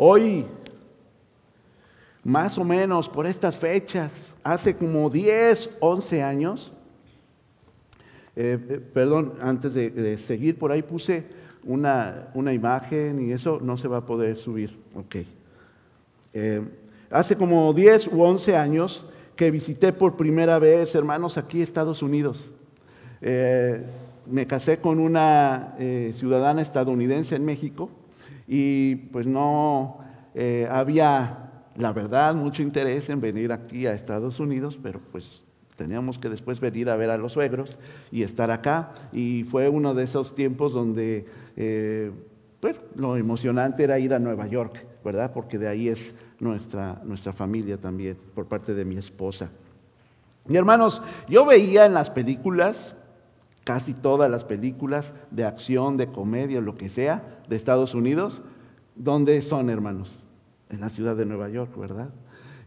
Hoy, más o menos por estas fechas, hace como 10, 11 años, eh, eh, perdón, antes de, seguir por ahí puse una, una, imagen y eso no se va a poder subir. Ok. Eh, hace como 10 u 11 años que visité por primera vez, hermanos, aquí Estados Unidos. me casé con una ciudadana estadounidense en México y pues no había la verdad, mucho interés en venir aquí a Estados Unidos, pero pues teníamos que después venir a ver a los suegros y estar acá. Y fue uno de esos tiempos donde, eh, pues, lo emocionante era ir a Nueva York, ¿verdad? Porque de ahí es nuestra, nuestra familia también, por parte de mi esposa. Y hermanos, yo veía en las películas, casi todas las películas de acción, de comedia, lo que sea, de Estados Unidos, ¿dónde son, hermanos? en la ciudad de Nueva York, ¿verdad?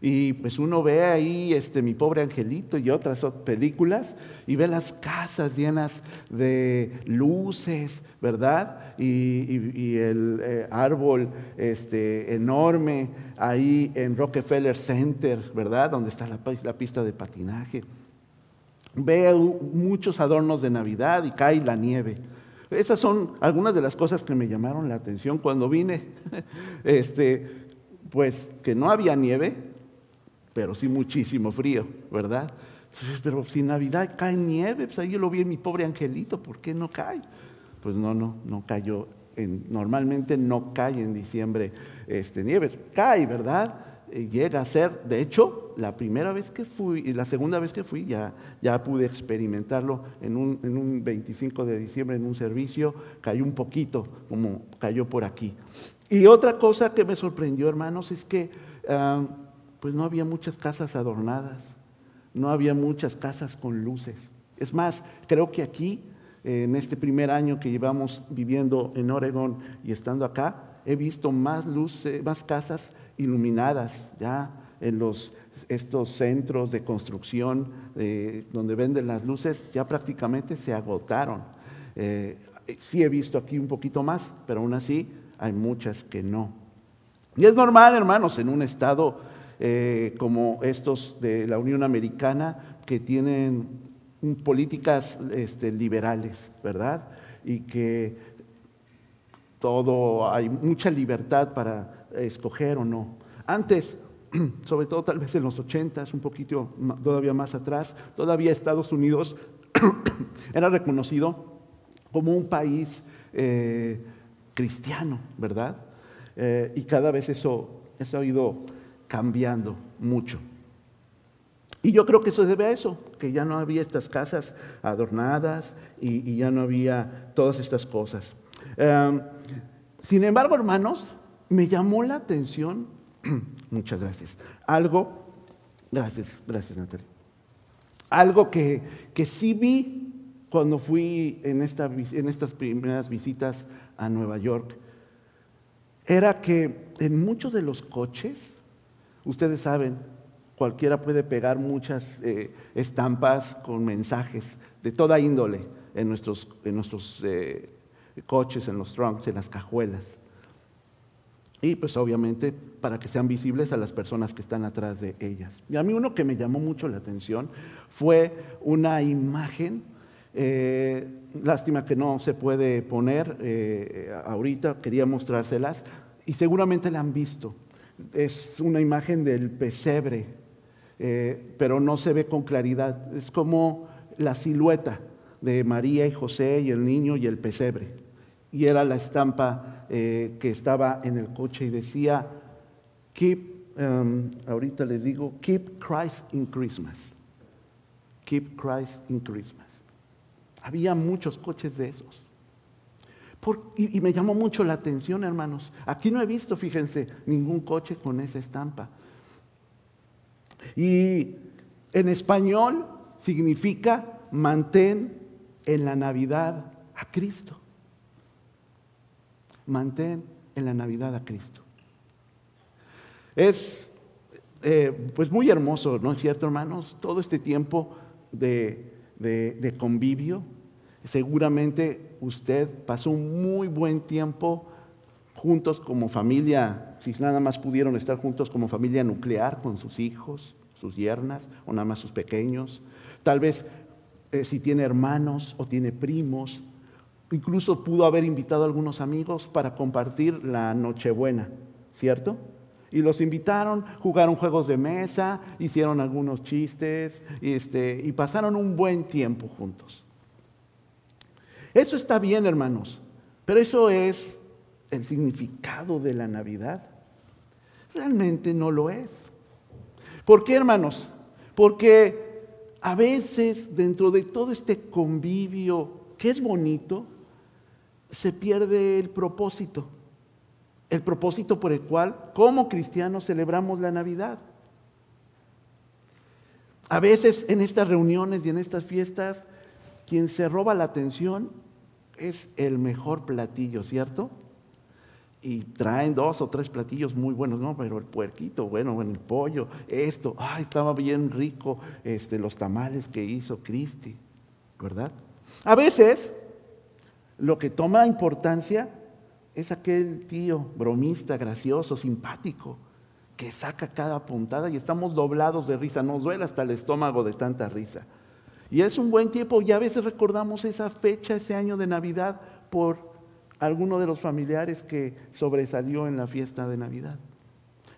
Y pues uno ve ahí este, Mi pobre angelito y otras películas y ve las casas llenas de luces, ¿verdad? Y, el eh, árbol este, enorme ahí en Rockefeller Center, ¿verdad? Donde está la, la pista de patinaje. Ve muchos adornos de Navidad y cae la nieve. Esas son algunas de las cosas que me llamaron la atención cuando vine. Este, pues que no había nieve, pero sí muchísimo frío, ¿verdad? pero si Navidad cae nieve, pues ahí yo lo vi en mi pobre angelito, ¿por qué no cae? Pues no, no, no cayó. normalmente no cae en diciembre este, nieve, cae, ¿verdad? Eh, llega a ser, de hecho, la primera vez que fui y la segunda vez que fui ya, ya pude experimentarlo en un, en un 25 de diciembre en un servicio, cayó un poquito, como cayó por aquí. Y otra cosa que me sorprendió, hermanos, es que ah, pues no había muchas casas adornadas, no había muchas casas con luces. Es más, creo que aquí, en este primer año que llevamos viviendo en Oregón y estando acá, he visto más luces, más casas iluminadas ya en los estos centros de construcción eh, donde venden las luces ya prácticamente se agotaron. Eh, sí he visto aquí un poquito más, pero aún así hay muchas que no. Y es normal, hermanos, en un estado eh, como estos de la Unión Americana, que tienen políticas este, liberales, ¿verdad? Y que todo, hay mucha libertad para escoger o no. Antes, sobre todo tal vez en los 80, un poquito todavía más atrás, todavía Estados Unidos era reconocido como un país eh, cristiano, ¿verdad? Eh, y cada vez eso, ha ido cambiando mucho. Y yo creo que eso se debe a eso, que ya no había estas casas adornadas y, ya no había todas estas cosas. Em, sin embargo, hermanos, me llamó la atención, muchas gracias, algo, gracias, gracias Natalia, algo que, que sí vi cuando fui en, en estas primeras visitas a Nueva York era que en muchos de los coches, ustedes saben, cualquiera puede pegar muchas eh, estampas con mensajes de toda índole en nuestros, en nuestros eh, coches, en los trunks, en las cajuelas. Y pues obviamente para que sean visibles a las personas que están atrás de ellas. Y a mí uno que me llamó mucho la atención fue una imagen eh, lástima que no se puede poner eh, ahorita, quería mostrárselas y seguramente la han visto. Es una imagen del pesebre, eh, pero no se ve con claridad. Es como la silueta de María y José y el niño y el pesebre. Y era la estampa que estaba en el coche y decía, keep, um, ahorita les digo, keep Christ in Christmas. Keep Christ in Christmas. Había muchos coches de esos. y, me llamó mucho la atención, hermanos. Aquí no he visto, fíjense, ningún coche con esa estampa. Y en español significa mantén en la Navidad a Cristo. Mantén en la Navidad a Cristo. Es eh, pues muy hermoso, ¿no es cierto, hermanos? Todo este tiempo de de, convivio. Seguramente usted pasó un muy buen tiempo juntos como familia, si nada más pudieron estar juntos como familia nuclear con sus hijos, sus yernas, o nada más sus pequeños. Tal vez eh, si tiene hermanos o tiene primos, incluso pudo haber invitado a algunos amigos para compartir la Nochebuena, ¿cierto? Y los invitaron, jugaron juegos de mesa, hicieron algunos chistes este, y pasaron un buen tiempo juntos. Eso está bien, hermanos, pero eso es el significado de la Navidad. Realmente no lo es. ¿Por qué, hermanos? Porque a veces dentro de todo este convivio, que es bonito, se pierde el propósito. El propósito por el cual, como cristianos, celebramos la Navidad. A veces en estas reuniones y en estas fiestas, quien se roba la atención es el mejor platillo, ¿cierto? Y traen dos o tres platillos muy buenos, no, pero el puerquito, bueno, el pollo, esto, ay, estaba bien rico, este, los tamales que hizo Cristi, ¿verdad? A veces lo que toma importancia es aquel tío bromista, gracioso, simpático, que saca cada puntada y estamos doblados de risa, nos duele hasta el estómago de tanta risa. Y es un buen tiempo y a veces recordamos esa fecha, ese año de Navidad, por alguno de los familiares que sobresalió en la fiesta de Navidad.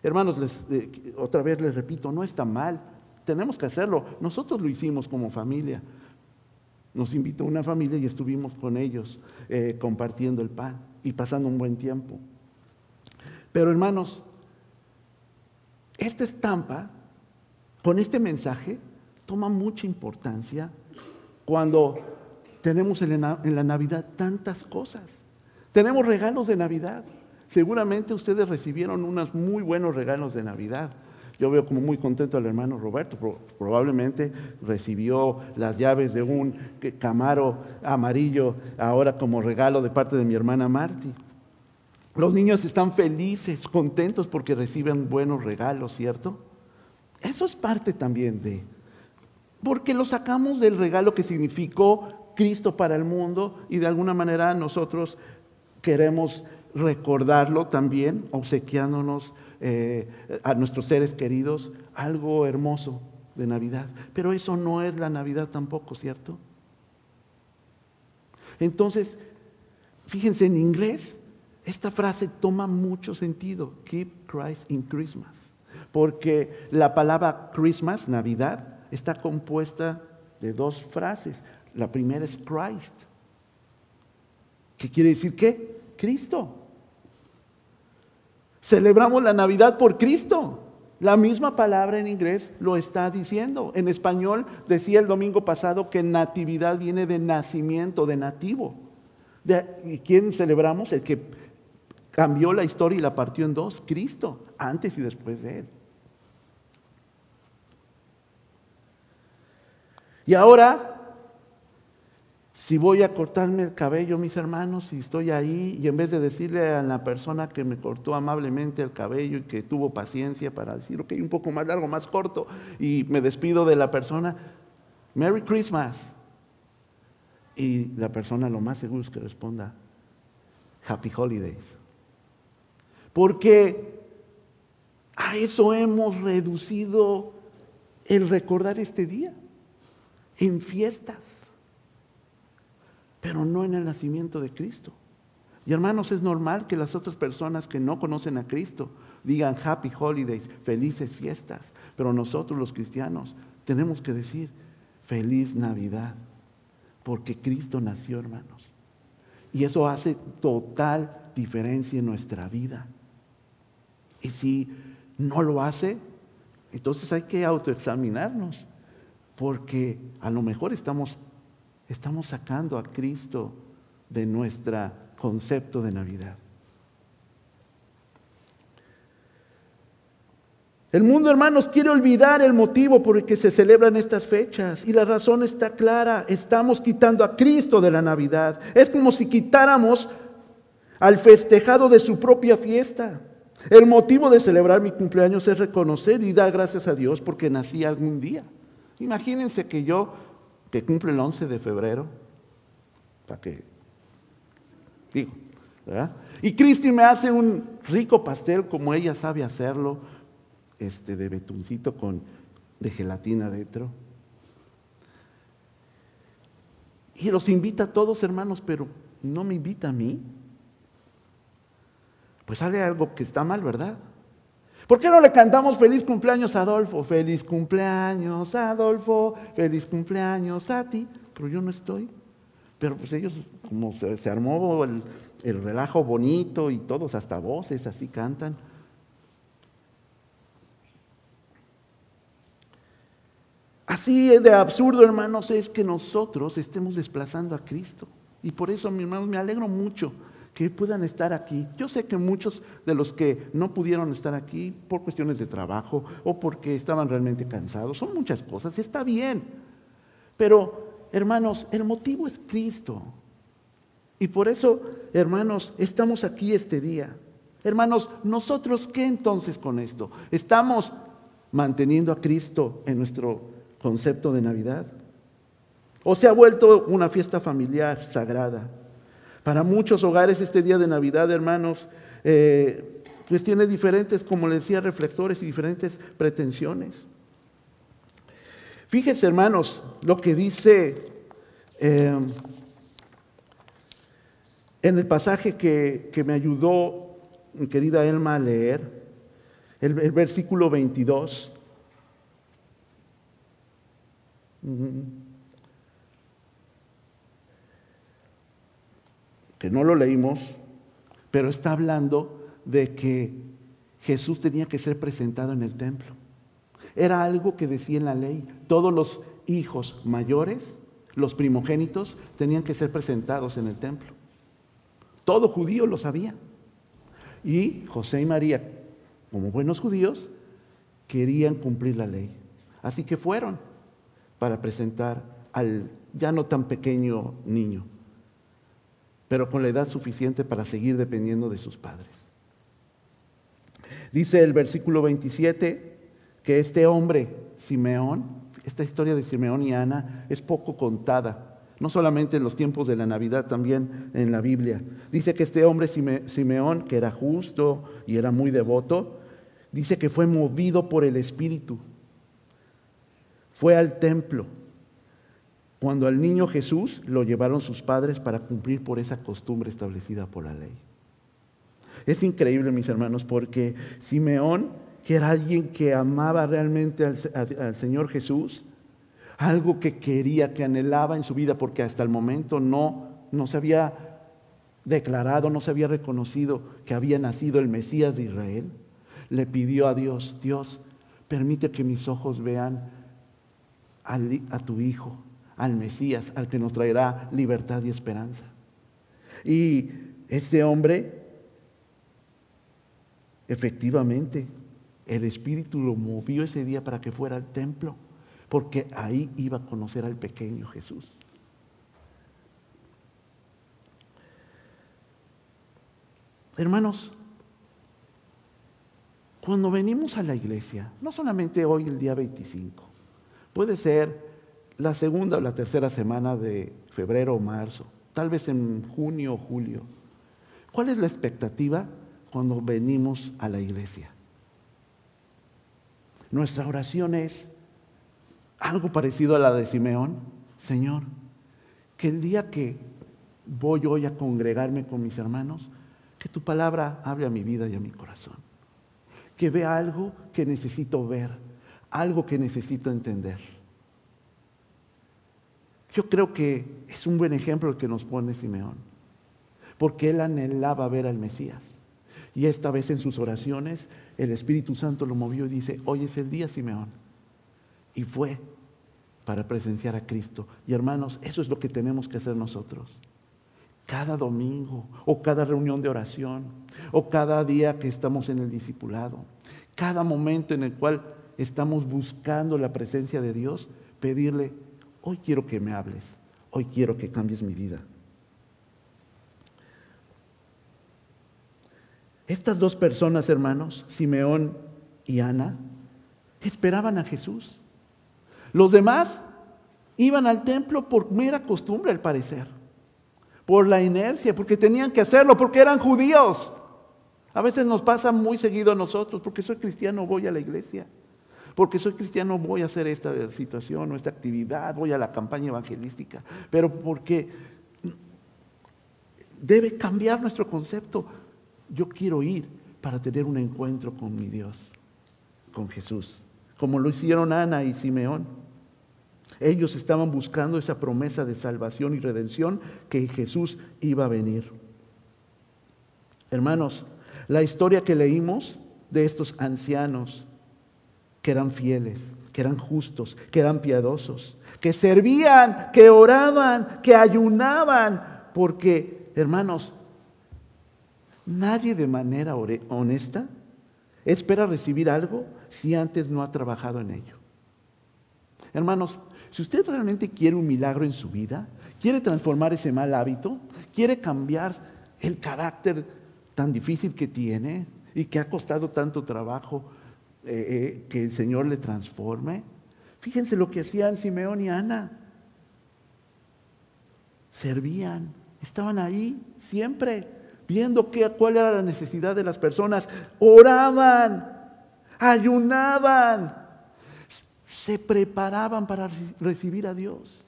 Hermanos, eh, otra vez les repito, no está mal, tenemos que hacerlo. Nosotros lo hicimos como familia. Nos invitó una familia y estuvimos con ellos eh, compartiendo el pan y pasando un buen tiempo. Pero hermanos, esta estampa, con este mensaje, toma mucha importancia cuando tenemos en la Navidad tantas cosas. Tenemos regalos de Navidad. Seguramente ustedes recibieron unos muy buenos regalos de Navidad. Yo veo como muy contento al hermano Roberto. Probablemente recibió las llaves de un Camaro amarillo ahora como regalo de parte de mi hermana Marty. Los niños están felices, contentos porque reciben buenos regalos, ¿cierto? Eso es parte también de, porque lo sacamos del regalo que significó Cristo para el mundo y de alguna manera nosotros queremos recordarlo también, obsequiándonos eh, a nuestros seres queridos algo hermoso de Navidad. Pero eso no es la Navidad tampoco, ¿cierto? Entonces, fíjense, en inglés esta frase toma mucho sentido, Keep Christ in Christmas, porque la palabra Christmas, Navidad, está compuesta de dos frases. La primera es Christ. ¿Qué quiere decir qué? Cristo. Celebramos la Navidad por Cristo. La misma palabra en inglés lo está diciendo. En español decía el domingo pasado que natividad viene de nacimiento, de nativo. ¿Y quién celebramos? El que cambió la historia y la partió en dos, Cristo, antes y después de él. Y ahora, si voy a cortarme el cabello, mis hermanos, y estoy ahí, y en vez de decirle a la persona que me cortó amablemente el cabello y que tuvo paciencia para decir, ok, un poco más largo, más corto, y me despido de la persona, Merry Christmas. Y la persona lo más seguro es que responda, Happy Holidays. Porque a eso hemos reducido el recordar este día en fiestas, pero no en el nacimiento de Cristo. Y hermanos, es normal que las otras personas que no conocen a Cristo digan happy holidays, felices fiestas, pero nosotros los cristianos tenemos que decir feliz Navidad, porque Cristo nació, hermanos. Y eso hace total diferencia en nuestra vida. Y si no lo hace, entonces hay que autoexaminarnos porque a lo mejor estamos, estamos sacando a Cristo de nuestro concepto de Navidad. El mundo, hermanos, quiere olvidar el motivo por el que se celebran estas fechas. Y la razón está clara. Estamos quitando a Cristo de la Navidad. Es como si quitáramos al festejado de su propia fiesta. El motivo de celebrar mi cumpleaños es reconocer y dar gracias a Dios porque nací algún día. Imagínense que yo, que cumple el 11 de febrero, para que, digo, ¿verdad? Y Cristi me hace un rico pastel como ella sabe hacerlo, este de betuncito con de gelatina dentro. Y los invita a todos, hermanos, pero no me invita a mí. Pues sale algo que está mal, ¿verdad? ¿Por qué no le cantamos feliz cumpleaños Adolfo? Feliz cumpleaños Adolfo, feliz cumpleaños a ti, pero yo no estoy. Pero pues ellos, como se, armó el, el relajo bonito y todos hasta voces así cantan. Así de absurdo, hermanos, es que nosotros estemos desplazando a Cristo. Y por eso, mi hermanos, me alegro mucho que puedan estar aquí. Yo sé que muchos de los que no pudieron estar aquí por cuestiones de trabajo o porque estaban realmente cansados, son muchas cosas, está bien. Pero, hermanos, el motivo es Cristo. Y por eso, hermanos, estamos aquí este día. Hermanos, nosotros, ¿qué entonces con esto? ¿Estamos manteniendo a Cristo en nuestro concepto de Navidad? ¿O se ha vuelto una fiesta familiar sagrada? Para muchos hogares este día de Navidad, hermanos, eh, pues tiene diferentes, como les decía, reflectores y diferentes pretensiones. Fíjense, hermanos, lo que dice eh, en el pasaje que, me ayudó mi querida Elma a leer, el, el versículo 22. Que no lo leímos, pero está hablando de que Jesús tenía que ser presentado en el templo. Era algo que decía en la ley. Todos los hijos mayores, los primogénitos, tenían que ser presentados en el templo. Todo judío lo sabía. Y José y María, como buenos judíos, querían cumplir la ley. Así que fueron para presentar al ya no tan pequeño niño pero con la edad suficiente para seguir dependiendo de sus padres. Dice el versículo 27 que este hombre, Simeón, esta historia de Simeón y Ana es poco contada, no solamente en los tiempos de la Navidad, también en la Biblia. Dice que este hombre, Simeón, que era justo y era muy devoto, dice que fue movido por el Espíritu. Fue al templo cuando al niño Jesús lo llevaron sus padres para cumplir por esa costumbre establecida por la ley. Es increíble, mis hermanos, porque Simeón, que era alguien que amaba realmente al, Señor Jesús, algo que quería, que anhelaba en su vida, porque hasta el momento no, no se había declarado, no se había reconocido que había nacido el Mesías de Israel, le pidió a Dios, Dios, permite que mis ojos vean a tu Hijo, al Mesías, al que nos traerá libertad y esperanza. Y este hombre, efectivamente, el Espíritu lo movió ese día para que fuera al templo, porque ahí iba a conocer al pequeño Jesús. Hermanos, cuando venimos a la iglesia, no solamente hoy el día 25, puede ser la segunda o la tercera semana de febrero o marzo, tal vez en junio o julio. ¿Cuál es la expectativa cuando venimos a la iglesia? Nuestra oración es algo parecido a la de Simeón. Señor, que el día que voy hoy a congregarme con mis hermanos, que tu palabra hable a mi vida y a mi corazón. Que vea algo que necesito ver, algo que necesito entender. Yo creo que es un buen ejemplo el que nos pone Simeón, porque él anhelaba ver al Mesías. Y esta vez en sus oraciones el Espíritu Santo lo movió y dice, hoy es el día, Simeón. Y fue para presenciar a Cristo. Y hermanos, eso es lo que tenemos que hacer nosotros. Cada domingo, o cada reunión de oración, o cada día que estamos en el discipulado, cada momento en el cual estamos buscando la presencia de Dios, pedirle, Hoy quiero que me hables, hoy quiero que cambies mi vida. Estas dos personas, hermanos, Simeón y Ana, esperaban a Jesús. Los demás iban al templo por mera costumbre, al parecer, por la inercia, porque tenían que hacerlo, porque eran judíos. A veces nos pasa muy seguido a nosotros, porque soy cristiano voy a la iglesia, porque soy cristiano voy a hacer esta situación o esta actividad, voy a la campaña evangelística, pero porque debe cambiar nuestro concepto. Yo quiero ir para tener un encuentro con mi Dios, con Jesús, como lo hicieron Ana y Simeón. Ellos estaban buscando esa promesa de salvación y redención que Jesús iba a venir. Hermanos, la historia que leímos de estos ancianos que eran fieles, que eran justos, que eran piadosos, que servían, que oraban, que ayunaban, porque, hermanos, nadie de manera honesta espera recibir algo si antes no ha trabajado en ello. Hermanos, si usted realmente quiere un milagro en su vida, quiere transformar ese mal hábito, quiere cambiar el carácter tan difícil que tiene y que ha costado tanto trabajo eh, eh, que el Señor le transforme, fíjense lo que hacían Simeón y Ana. Servían, estaban ahí siempre, viendo qué, cuál era la necesidad de las personas, oraban, ayunaban se preparaban para recibir a Dios.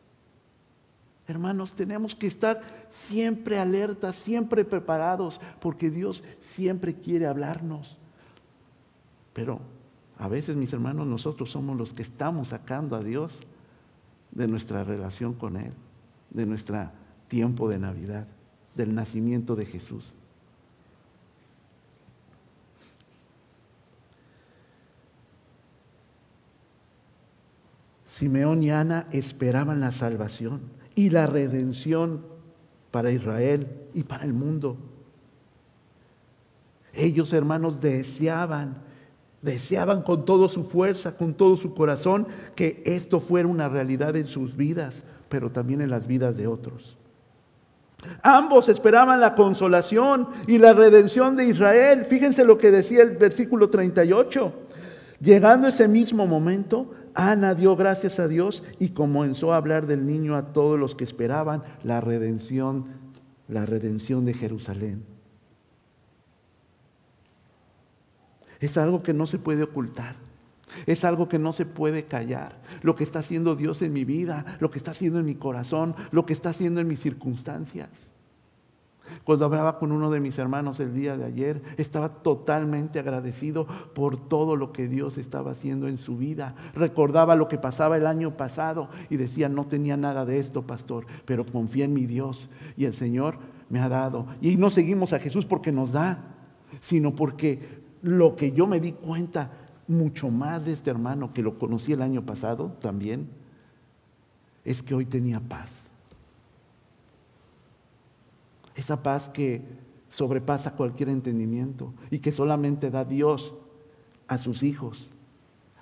Hermanos, tenemos que estar siempre alertas, siempre preparados, porque Dios siempre quiere hablarnos. Pero a veces, mis hermanos, nosotros somos los que estamos sacando a Dios de nuestra relación con Él, de nuestro tiempo de Navidad, del nacimiento de Jesús. Simeón y Ana esperaban la salvación y la redención para Israel y para el mundo. Ellos, hermanos, deseaban, deseaban con toda su fuerza, con todo su corazón, que esto fuera una realidad en sus vidas, pero también en las vidas de otros. Ambos esperaban la consolación y la redención de Israel. Fíjense lo que decía el versículo 38. Llegando ese mismo momento, Ana dio gracias a Dios y comenzó a hablar del niño a todos los que esperaban la redención, la redención de Jerusalén. Es algo que no se puede ocultar. Es algo que no se puede callar. Lo que está haciendo Dios en mi vida, lo que está haciendo en mi corazón, lo que está haciendo en mis circunstancias. Cuando hablaba con uno de mis hermanos el día de ayer, estaba totalmente agradecido por todo lo que Dios estaba haciendo en su vida. Recordaba lo que pasaba el año pasado y decía, no tenía nada de esto, pastor, pero confía en mi Dios y el Señor me ha dado. Y no seguimos a Jesús porque nos da, sino porque lo que yo me di cuenta mucho más de este hermano que lo conocí el año pasado también, es que hoy tenía paz esa paz que sobrepasa cualquier entendimiento y que solamente da Dios a sus hijos,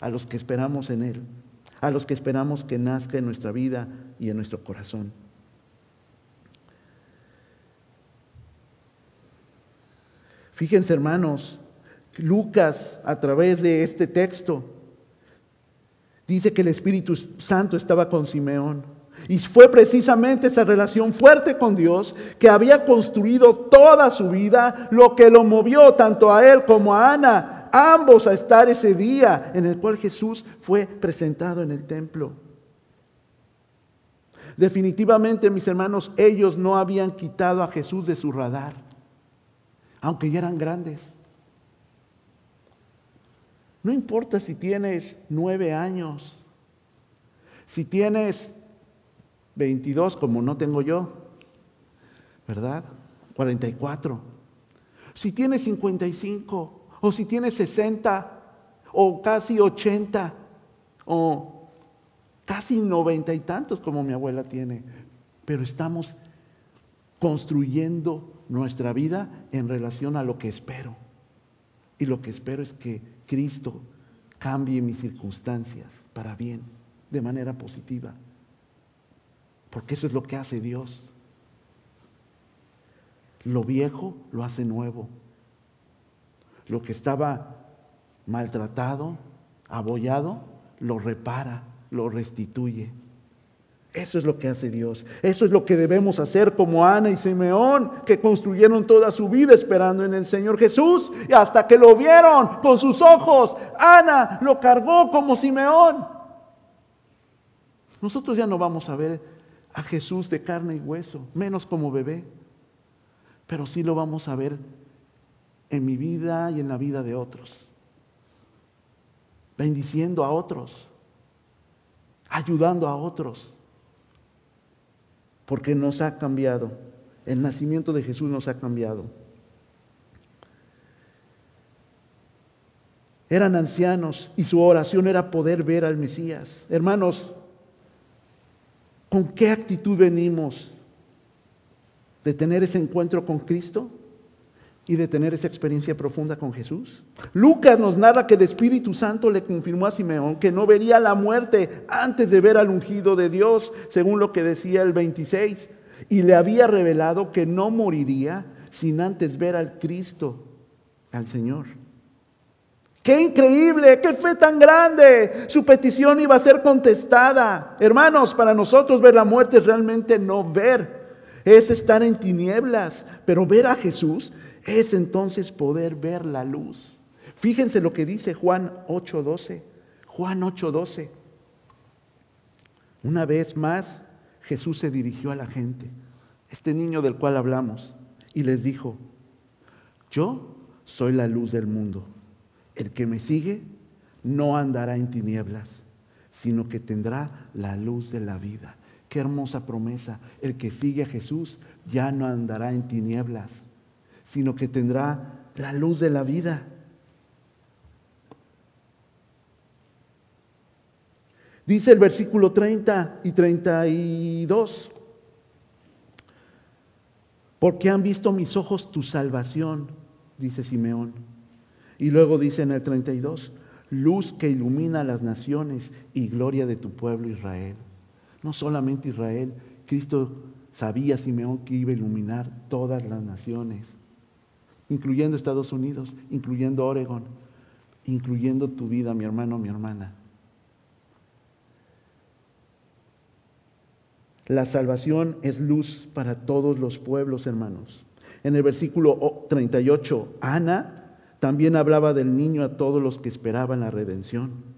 a los que esperamos en Él, a los que esperamos que nazca en nuestra vida y en nuestro corazón. Fíjense hermanos, Lucas a través de este texto dice que el Espíritu Santo estaba con Simeón. Y fue precisamente esa relación fuerte con Dios que había construido toda su vida lo que lo movió tanto a él como a Ana, ambos a estar ese día en el cual Jesús fue presentado en el templo. Definitivamente, mis hermanos, ellos no habían quitado a Jesús de su radar, aunque ya eran grandes. No importa si tienes nueve años, si tienes 22 como no tengo yo, ¿verdad? 44. Si tienes 55 o si tienes 60 o casi 80 o casi 90 y tantos como mi abuela tiene, pero estamos construyendo nuestra vida en relación a lo que espero. Y lo que espero es que Cristo cambie mis circunstancias para bien, de manera positiva. Porque eso es lo que hace Dios. Lo viejo lo hace nuevo. Lo que estaba maltratado, abollado, lo repara, lo restituye. Eso es lo que hace Dios. Eso es lo que debemos hacer como Ana y Simeón, que construyeron toda su vida esperando en el Señor Jesús. Y hasta que lo vieron con sus ojos, Ana lo cargó como Simeón. Nosotros ya no vamos a ver a Jesús de carne y hueso, menos como bebé, pero sí lo vamos a ver en mi vida y en la vida de otros, bendiciendo a otros, ayudando a otros porque nos ha cambiado. El nacimiento de Jesús nos ha cambiado. Eran ancianos y su oración era poder ver al Mesías. Hermanos, ¿con qué actitud venimos de tener ese encuentro con Cristo? Y de tener esa experiencia profunda con Jesús. Lucas nos narra que el Espíritu Santo le confirmó a Simeón que no vería la muerte antes de ver al ungido de Dios, según lo que decía el 26, y le había revelado que no moriría sin antes ver al Cristo, al Señor. ¡Qué increíble! ¡Qué fe tan grande! Su petición iba a ser contestada. Hermanos, para nosotros ver la muerte es realmente no ver, es estar en tinieblas, pero ver a Jesús es entonces poder ver la luz. Fíjense lo que dice Juan 8:12. Juan 8:12. Una vez más, Jesús se dirigió a la gente, este niño del cual hablamos, y les dijo, yo soy la luz del mundo. El que me sigue no andará en tinieblas, sino que tendrá la luz de la vida. Qué hermosa promesa. El que sigue a Jesús ya no andará en tinieblas, sino que tendrá la luz de la vida. Dice el versículo 30 y 32, porque han visto mis ojos tu salvación, dice Simeón. Y luego dice en el 32, luz que ilumina las naciones y gloria de tu pueblo Israel. No solamente Israel, Cristo sabía Simeón que iba a iluminar todas las naciones incluyendo Estados Unidos, incluyendo Oregon, incluyendo tu vida, mi hermano, mi hermana. La salvación es luz para todos los pueblos, hermanos. En el versículo 38, Ana también hablaba del niño a todos los que esperaban la redención.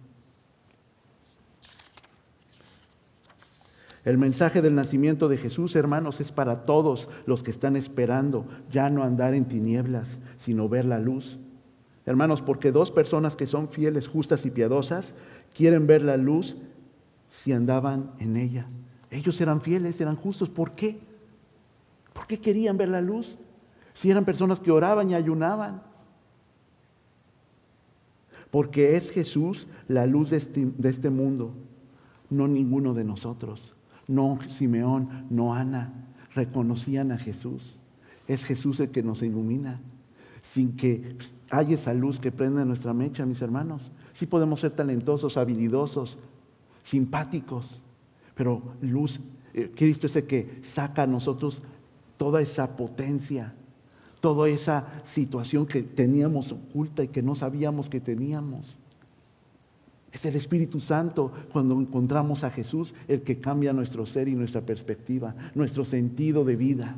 El mensaje del nacimiento de Jesús, hermanos, es para todos los que están esperando ya no andar en tinieblas, sino ver la luz. Hermanos, porque dos personas que son fieles, justas y piadosas quieren ver la luz si andaban en ella. Ellos eran fieles, eran justos. ¿Por qué? ¿Por qué querían ver la luz? Si eran personas que oraban y ayunaban. Porque es Jesús la luz de este, de este mundo, no ninguno de nosotros no Simeón, no Ana, reconocían a Jesús. Es Jesús el que nos ilumina, sin que haya esa luz que prenda nuestra mecha, mis hermanos. Sí podemos ser talentosos, habilidosos, simpáticos, pero luz, Cristo es el que saca a nosotros toda esa potencia, toda esa situación que teníamos oculta y que no sabíamos que teníamos. Es el Espíritu Santo cuando encontramos a Jesús el que cambia nuestro ser y nuestra perspectiva, nuestro sentido de vida.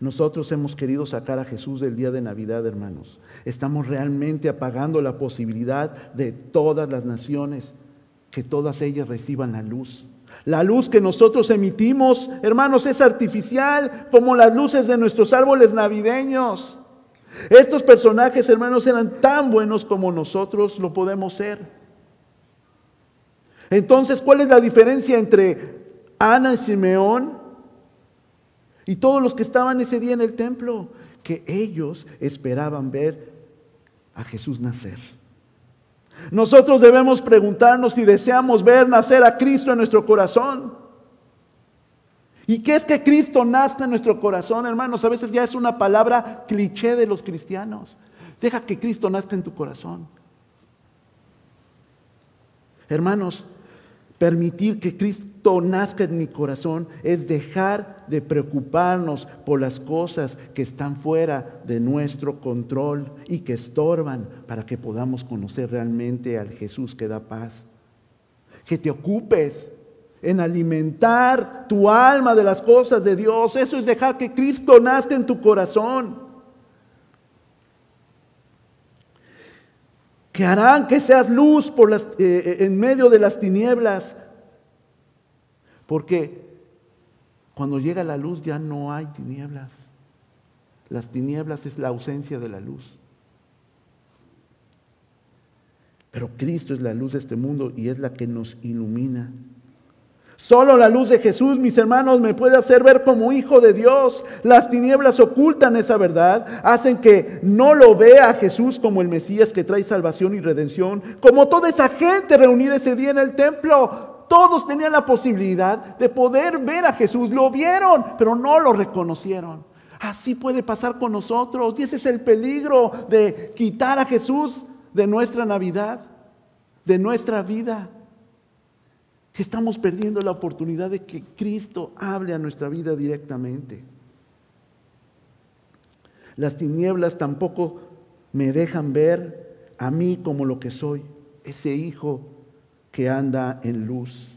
Nosotros hemos querido sacar a Jesús del día de Navidad, hermanos. Estamos realmente apagando la posibilidad de todas las naciones, que todas ellas reciban la luz. La luz que nosotros emitimos, hermanos, es artificial, como las luces de nuestros árboles navideños. Estos personajes, hermanos, eran tan buenos como nosotros lo podemos ser. Entonces, ¿cuál es la diferencia entre Ana y Simeón y todos los que estaban ese día en el templo? Que ellos esperaban ver a Jesús nacer. Nosotros debemos preguntarnos si deseamos ver nacer a Cristo en nuestro corazón. ¿Y qué es que Cristo nazca en nuestro corazón, hermanos? A veces ya es una palabra cliché de los cristianos. Deja que Cristo nazca en tu corazón. Hermanos, Permitir que Cristo nazca en mi corazón es dejar de preocuparnos por las cosas que están fuera de nuestro control y que estorban para que podamos conocer realmente al Jesús que da paz. Que te ocupes en alimentar tu alma de las cosas de Dios. Eso es dejar que Cristo nazca en tu corazón. Que harán que seas luz eh, eh, en medio de las tinieblas. Porque cuando llega la luz ya no hay tinieblas. Las tinieblas es la ausencia de la luz. Pero Cristo es la luz de este mundo y es la que nos ilumina. Solo la luz de Jesús, mis hermanos, me puede hacer ver como hijo de Dios. Las tinieblas ocultan esa verdad, hacen que no lo vea a Jesús como el Mesías que trae salvación y redención, como toda esa gente reunida ese día en el templo. Todos tenían la posibilidad de poder ver a Jesús, lo vieron, pero no lo reconocieron. Así puede pasar con nosotros y ese es el peligro de quitar a Jesús de nuestra Navidad, de nuestra vida estamos perdiendo la oportunidad de que Cristo hable a nuestra vida directamente. Las tinieblas tampoco me dejan ver a mí como lo que soy, ese hijo que anda en luz.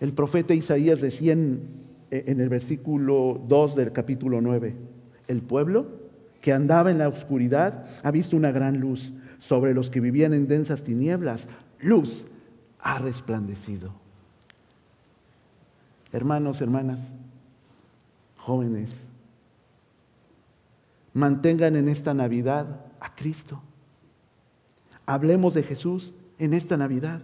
El profeta Isaías decía en, el versículo 2 del capítulo 9, el pueblo que andaba en la oscuridad ha visto una gran luz. Sobre los que vivían en densas tinieblas luz ha resplandecido. Hermanos, hermanas, jóvenes, mantengan en esta Navidad a Cristo. Hablemos de Jesús en esta Navidad.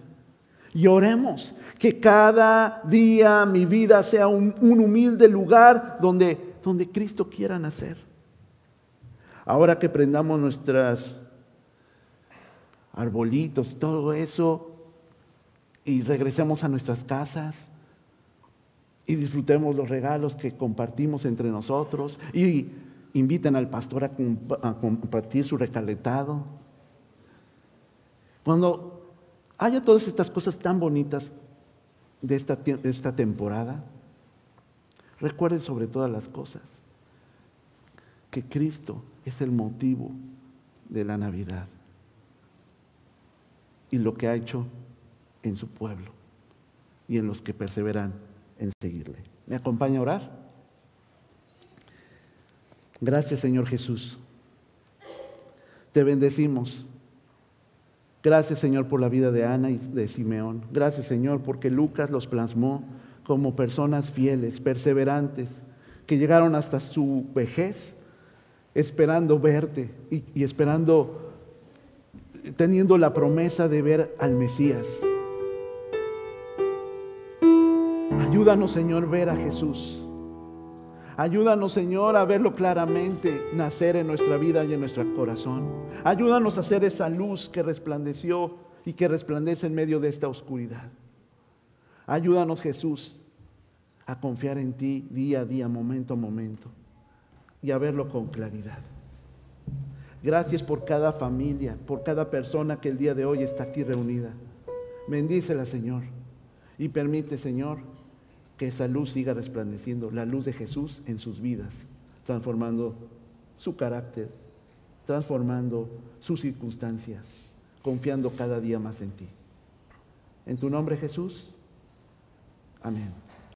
Y oremos que cada día mi vida sea un, humilde lugar donde, donde Cristo quiera nacer. Ahora que prendamos nuestras arbolitos, todo eso, y regresemos a nuestras casas y disfrutemos los regalos que compartimos entre nosotros y inviten al pastor a, compartir su recalentado. Cuando haya todas estas cosas tan bonitas de esta, de esta temporada, recuerden sobre todas las cosas que Cristo es el motivo de la Navidad y lo que ha hecho en su pueblo y en los que perseveran en seguirle. ¿Me acompaña a orar? Gracias Señor Jesús. Te bendecimos. Gracias Señor por la vida de Ana y de Simeón. Gracias Señor porque Lucas los plasmó como personas fieles, perseverantes, que llegaron hasta su vejez esperando verte y, esperando, teniendo la promesa de ver al Mesías. Ayúdanos, Señor, ver a Jesús. Ayúdanos, Señor, a verlo claramente nacer en nuestra vida y en nuestro corazón. Ayúdanos a ser esa luz que resplandeció y que resplandece en medio de esta oscuridad. Ayúdanos, Jesús, a confiar en ti día a día, momento a momento, y a verlo con claridad. Gracias por cada familia, por cada persona que el día de hoy está aquí reunida. Bendícela, Señor, y permite, Señor, que esa luz siga resplandeciendo, la luz de Jesús en sus vidas, transformando su carácter, transformando sus circunstancias, confiando cada día más en ti. En tu nombre Jesús. Amén.